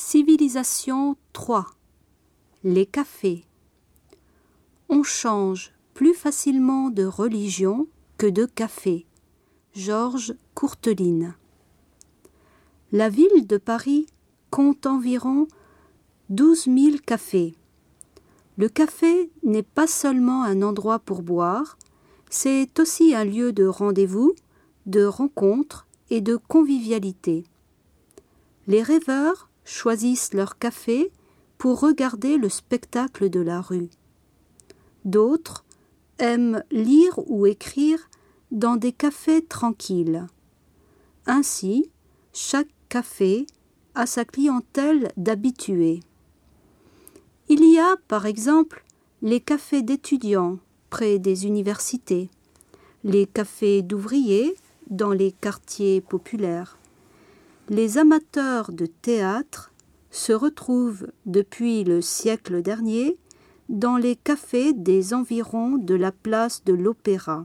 Civilisation 3. Les cafés. On change plus facilement de religion que de café. Georges Courteline. La ville de Paris compte environ 12 000 cafés. Le café n'est pas seulement un endroit pour boire, c'est aussi un lieu de rendez-vous, de rencontre et de convivialité. Les rêveurs choisissent leur café pour regarder le spectacle de la rue. D'autres aiment lire ou écrire dans des cafés tranquilles. Ainsi, chaque café a sa clientèle d'habitués. Il y a, par exemple, les cafés d'étudiants près des universités, les cafés d'ouvriers dans les quartiers populaires. Les amateurs de théâtre se retrouvent depuis le siècle dernier dans les cafés des environs de la place de l'Opéra,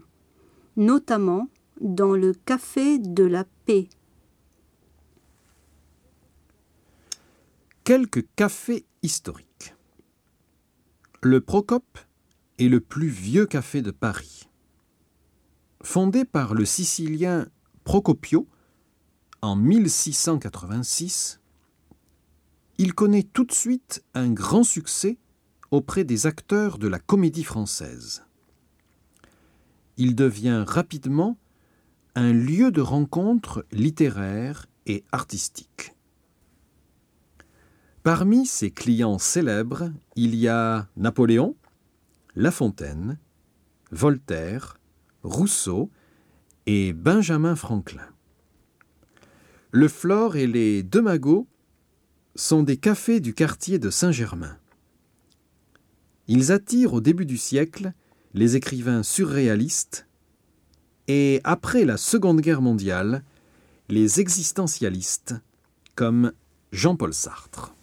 notamment dans le café de la Paix. Quelques cafés historiques. Le Procope est le plus vieux café de Paris. Fondé par le Sicilien Procopio en 1686, il connaît tout de suite un grand succès auprès des acteurs de la comédie française. Il devient rapidement un lieu de rencontre littéraire et artistique. Parmi ses clients célèbres, il y a Napoléon, La Fontaine, Voltaire, Rousseau et Benjamin Franklin. Le Flore et les Deux sont des cafés du quartier de Saint-Germain. Ils attirent au début du siècle les écrivains surréalistes et, après la Seconde Guerre mondiale, les existentialistes comme Jean-Paul Sartre.